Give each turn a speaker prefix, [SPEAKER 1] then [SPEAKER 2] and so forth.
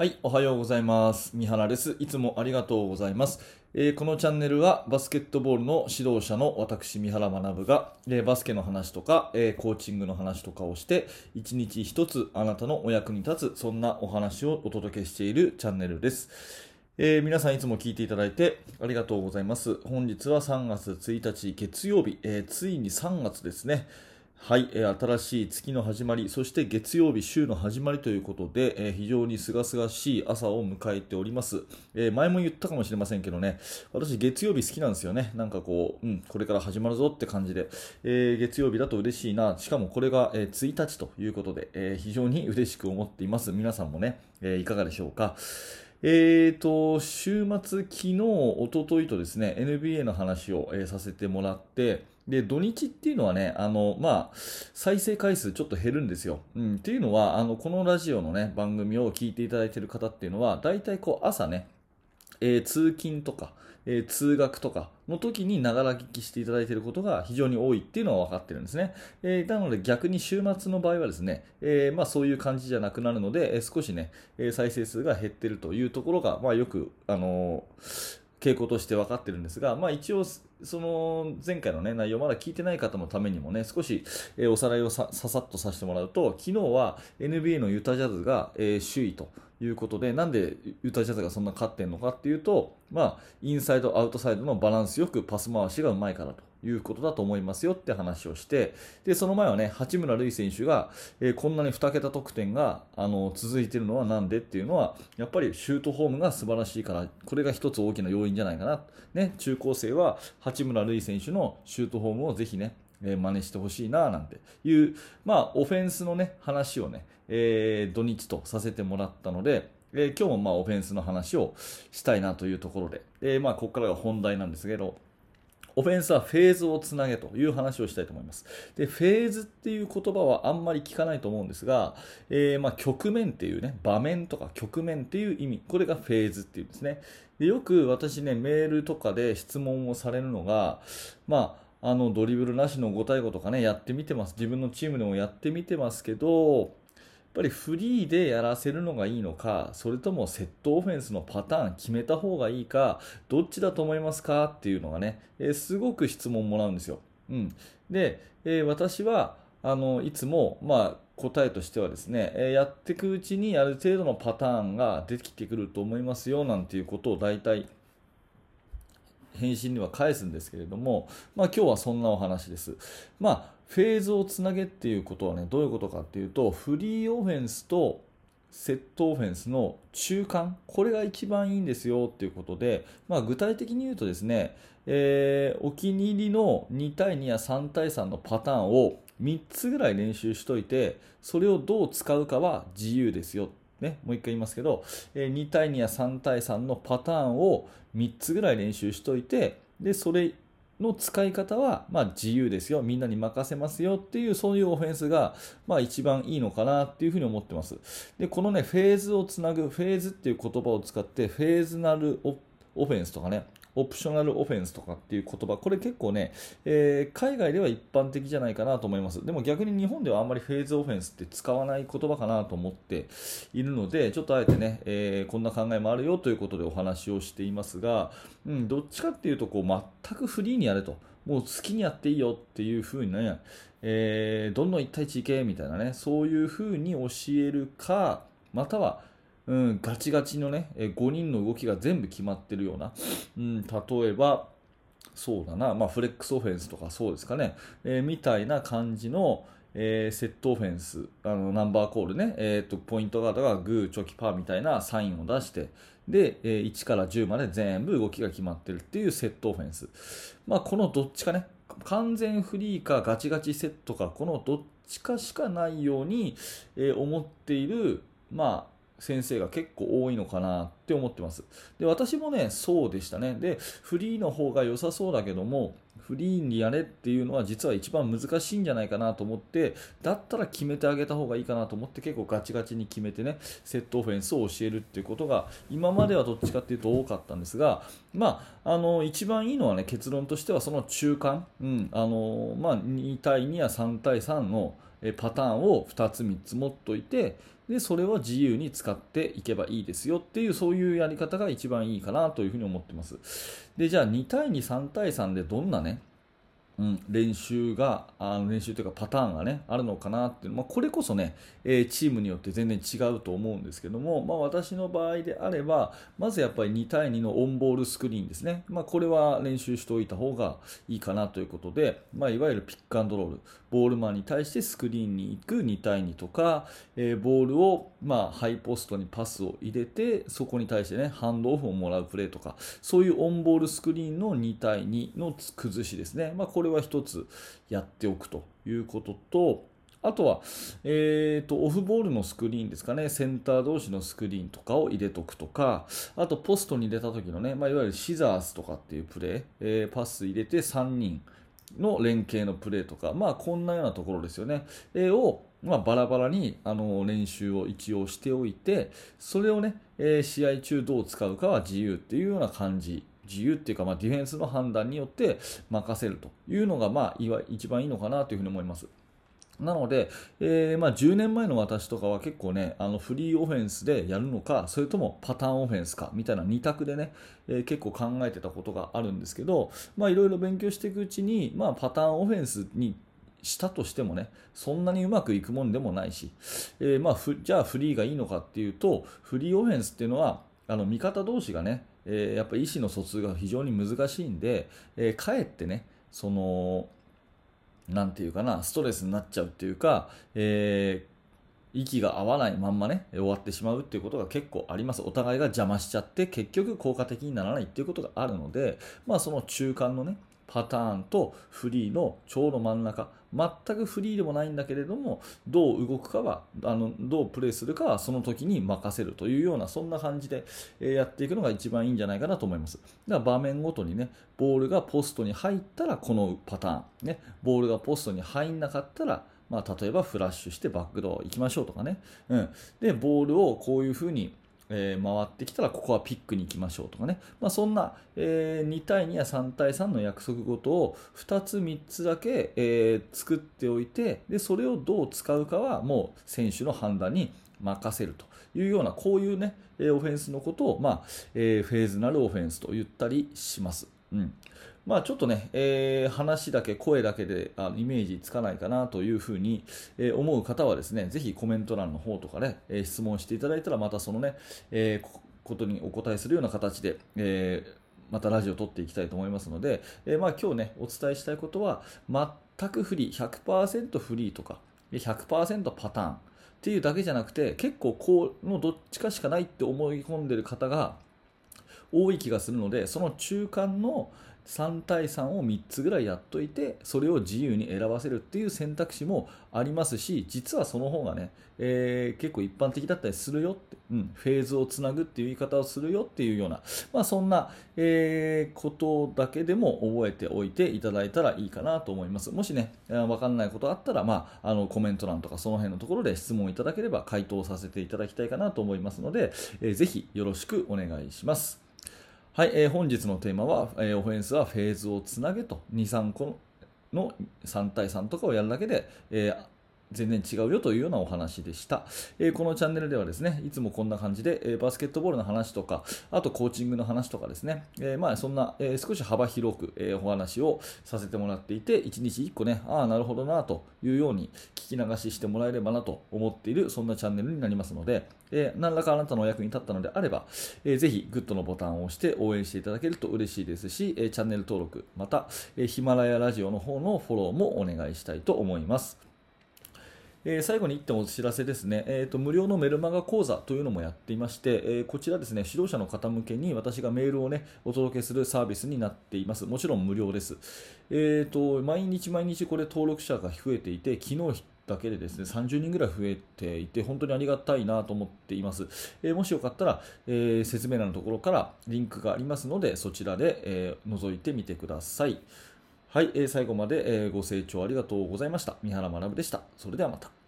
[SPEAKER 1] はい、おはようございます。三原です。いつもありがとうございます。えーこのチャンネルはバスケットボールの指導者の私、三原学が、えーバスケの話とか、えーコーチングの話とかをして、一日一つあなたのお役に立つ、そんなお話をお届けしているチャンネルです。えー皆さんいつも聞いていただいてありがとうございます。本日は3月1日月曜日、えついに3月ですね。はい、えー新しい月の始まり、そして月曜日、週の始まりということで、えー非常に清々しい朝を迎えております、えー前も言ったかもしれませんけどね、私、月曜日好きなんですよね。なんかこう、うん、これから始まるぞって感じで、えー月曜日だと嬉しいな、しかもこれが、えー1日ということで、えー非常に嬉しく思っています。皆さんもね、えーいかがでしょうか。えーと、週末、昨日、一昨日とですね、NBA の話を、えーさせてもらって、で、土日っていうのはね、あの、まあ、再生回数ちょっと減るんですよ。うん、っていうのは、あの、このラジオのね、番組を聞いていただいている方っていうのは、大体こう、朝ね、えー通勤とか、えー通学とかの時にながら聞きしていただいていることが非常に多いっていうのは分かってるんですね。えーなので逆に週末の場合はですね、えーまあ、そういう感じじゃなくなるので、えー少しね、えー再生数が減ってるというところが、まあ、よく、あの傾向として分かってるんですが、まあ、一応、その前回の、ね、内容まだ聞いてない方のためにもね、少し、えおさらいをささっとさせてもらうと、昨日は NBA のユタジャズが、えー首位ということで、なんでユタジャズがそんな勝ってるのかっていうと、まあ、インサイド、アウトサイドのバランスよくパス回しがうまいからと。いうことだと思いますよって話をして、で、その前はね、八村塁選手が、えーこんなに2桁得点があの続いてるのはなんでっていうのは、やっぱりシュートフォームが素晴らしいから、これが一つ大きな要因じゃないかな。ね、中高生は八村塁選手のシュートフォームをぜひね、えー真似してほしいななんていう、まあ、オフェンスのね、話をね、えー土日とさせてもらったので、え今日もまあオフェンスの話をしたいなというところで、えまあ、ここからが本題なんですけど、オフェンスはフェーズをつなげという話をしたいと思います。で、フェーズっていう言葉はあんまり聞かないと思うんですが、えーま局面っていうね、場面とか局面っていう意味、これがフェーズっていうんですね。でよく私ね、メールとかで質問をされるのが、まあ、あのドリブルなしの5対5とかね、やってみてます。自分のチームでもやってみてますけど、っぱりフリーでやらせるのがいいのか、それともセットオフェンスのパターン決めた方がいいか、どっちだと思いますか？っていうのがね、えーすごく質問もらうんですよ。うん、で、えー私はあのいつも、まあ、答えとしてはですね、えやっていくうちにある程度のパターンが出てきてくると思いますよなんていうことを大体返信には返すんですけれども、まあ、今日はそんなお話です。まあ、フェーズをつなげっていうことはね、どういうことかっていうと、フリーオフェンスとセットオフェンスの中間、これが一番いいんですよっていうことで、まあ、具体的に言うとですね、えーお気に入りの2対2や3対3のパターンを3つぐらい練習しといて、それをどう使うかは自由ですよ。ね、もう一回言いますけど、えー2対2や3対3のパターンを3つぐらい練習しといて、で、それの使い方は、まあ、自由ですよ。みんなに任せますよっていう、そういうオフェンスが、まあ、一番いいのかなっていうふうに思ってます。で、このね、フェーズをつなぐ、フェーズっていう言葉を使って、フェーズナルオオフェンスとかね、オプショナルオフェンスとかっていう言葉、これ結構ね、えー海外では一般的じゃないかなと思います。でも逆に日本ではあんまりフェーズオフェンスって使わない言葉かなと思っているので、ちょっとあえてね、えーこんな考えもあるよということでお話をしていますが、うん、どっちかっていうとこう全くフリーにやれと。もう好きにやっていいよっていう風にね、えーどんどん1対1いけみたいなね、そういう風に教えるか、または、うん、ガチガチのね、え5人の動きが全部決まってるような、うん、例えば、そうだな、まあ、フレックスオフェンスとかそうですかね、えーみたいな感じの、えーセットオフェンス、あのナンバーコールね、えーと、ポイントガードがグー、チョキ、パーみたいなサインを出して、で、えー1から10まで全部動きが決まってるっていうセットオフェンス。まあ、このどっちかね、完全フリーかガチガチセットか、このどっちかしかないように、えー思っている、まあ、先生が結構多いのかなって思ってます。で、私もね、そうでしたね。で、フリーの方が良さそうだけども、フリーにやれっていうのは実は一番難しいんじゃないかなと思って、だったら決めてあげた方がいいかなと思って結構ガチガチに決めてね、セットオフェンスを教えるっていうことが今まではどっちかっていうと多かったんですが、まあ、あの、一番いいのはね、結論としてはその中間、うん、あの、まあ、2対2や3対3のパターンを2つ3つ持っといてでそれを自由に使っていけばいいですよっていうそういうやり方が一番いいかなというふうに思ってます。でじゃあ2対23対3でどんなねうん、練習があの練習というかパターンが、ね、あるのかなっていう、まあ、これこそね、えー、チームによって全然違うと思うんですけども、まあ、私の場合であればまずやっぱり2対2のオンボールスクリーンですね、まあ、これは練習しておいた方がいいかなということで、まあ、いわゆるピックアンドロール。ボールマンに対してスクリーンに行く2対2とか、えー、ボールを、まあ、ハイポストにパスを入れてそこに対して、ね、ハンドオフをもらうプレーとかそういうオンボールスクリーンの2対2の崩しですね、まあ、これは1つやっておくということとあとは、えーと、オフボールのスクリーンですかね、センター同士のスクリーンとかを入れとくとか、あとポストに出た時のね、まあ、いわゆるシザースとかっていうプレー、えー、パス入れて3人、の連携のプレーとか、まあ、こんなようなところですよね、えー、を、まあ、バラバラにあの練習を一応しておいて、それをね、えー、試合中どう使うかは自由っていうような感じ。自由っていうか、まあ、ディフェンスの判断によって任せるというのが、まあ、一番いいのかなというふうに思います。なので、えー、まあ、10年前の私とかは結構ね、あのフリーオフェンスでやるのか、それともパターンオフェンスかみたいな2択でね、えー、結構考えてたことがあるんですけど、まあ、いろいろ勉強していくうちに、まあ、パターンオフェンスにしたとしてもね、そんなにうまくいくもんでもないし、えー、まあ、じゃあフリーがいいのかっていうと、フリーオフェンスっていうのは、あの味方同士がね、えー、やっぱり意思の疎通が非常に難しいんで、えー、かえってね、その、なんていうかな、ストレスになっちゃうっていうか、えー息が合わないまんまね、終わってしまうっていうことが結構あります。お互いが邪魔しちゃって、結局効果的にならないっていうことがあるので、まあその中間のね、パターンとフリーのちょうど真ん中、全くフリーでもないんだけれども、どう動くかは、あのどうプレーするかはその時に任せるというような、そんな感じでやっていくのが一番いいんじゃないかなと思います。だから場面ごとにね、ボールがポストに入ったらこのパターン、ね、ボールがポストに入んなかったら、まあ、例えばフラッシュしてバックドア行きましょうとかね、うん、でボールをこういうふうにえー、回ってきたらここはピックに行きましょうとかね、まあ、そんな、えー、2対2や3対3の約束事を2つ3つだけ、えー、作っておいてでそれをどう使うかはもう選手の判断に任せるというようなこういうねオフェンスのことを、まあえー、フェーズなるオフェンスと言ったりします。うんまあ、ちょっとね、えー、話だけ、声だけであイメージつかないかなというふうに、えー、思う方はですね、ぜひコメント欄の方とかね、えー、質問していただいたら、またそのね、えことにお答えするような形で、えまたラジオを撮っていきたいと思いますので、えまあ、今日ね、お伝えしたいことは、全くフリー、100%フリーとか、100%パターンっていうだけじゃなくて、結構このどっちかしかないって思い込んでる方が多い気がするので、その中間の、3対3を3つぐらいやっといてそれを自由に選ばせるっていう選択肢もありますし実はその方がね、えー、結構一般的だったりするよって、うん、フェーズをつなぐっていう言い方をするよっていうような、まあ、そんな、えー、ことだけでも覚えておいていただいたらいいかなと思いますもしね分かんないことあったら、まあ、あのコメント欄とかその辺のところで質問いただければ回答させていただきたいかなと思いますので、えー、ぜひよろしくお願いします。はい、えー、本日のテーマは、えー、オフェンスはフェーズをつなげと。2、3個の3対3とかをやるだけで、えー全然違うよというようなお話でした、えー、このチャンネルではですねいつもこんな感じで、えー、バスケットボールの話とかあとコーチングの話とかですね、えー、まあそんな、え少し幅広く、えお話をさせてもらっていて1日1個ねああなるほどなというように聞き流ししてもらえればなと思っているそんなチャンネルになりますので、え何らかあなたのお役に立ったのであれば、えー、ぜひグッドのボタンを押して応援していただけると嬉しいですし、えチャンネル登録また、ヒマラヤラジオの方のフォローもお願いしたいと思います。え、最後に1点お知らせですね、えーと、無料のメルマガ講座というのもやっていまして、えー、こちらですね、指導者の方向けに私がメールをね、お届けするサービスになっています。もちろん無料です。えーと、毎日毎日これ登録者が増えていて、昨日だけでですね30人ぐらい増えていて本当にありがたいなと思っています、えー、もしよかったら、え、説明欄のところからリンクがありますのでそちらで、え、覗いてみてくださいはい、えー、最後まで、えご清聴ありがとうございました。三原学でした。それではまた。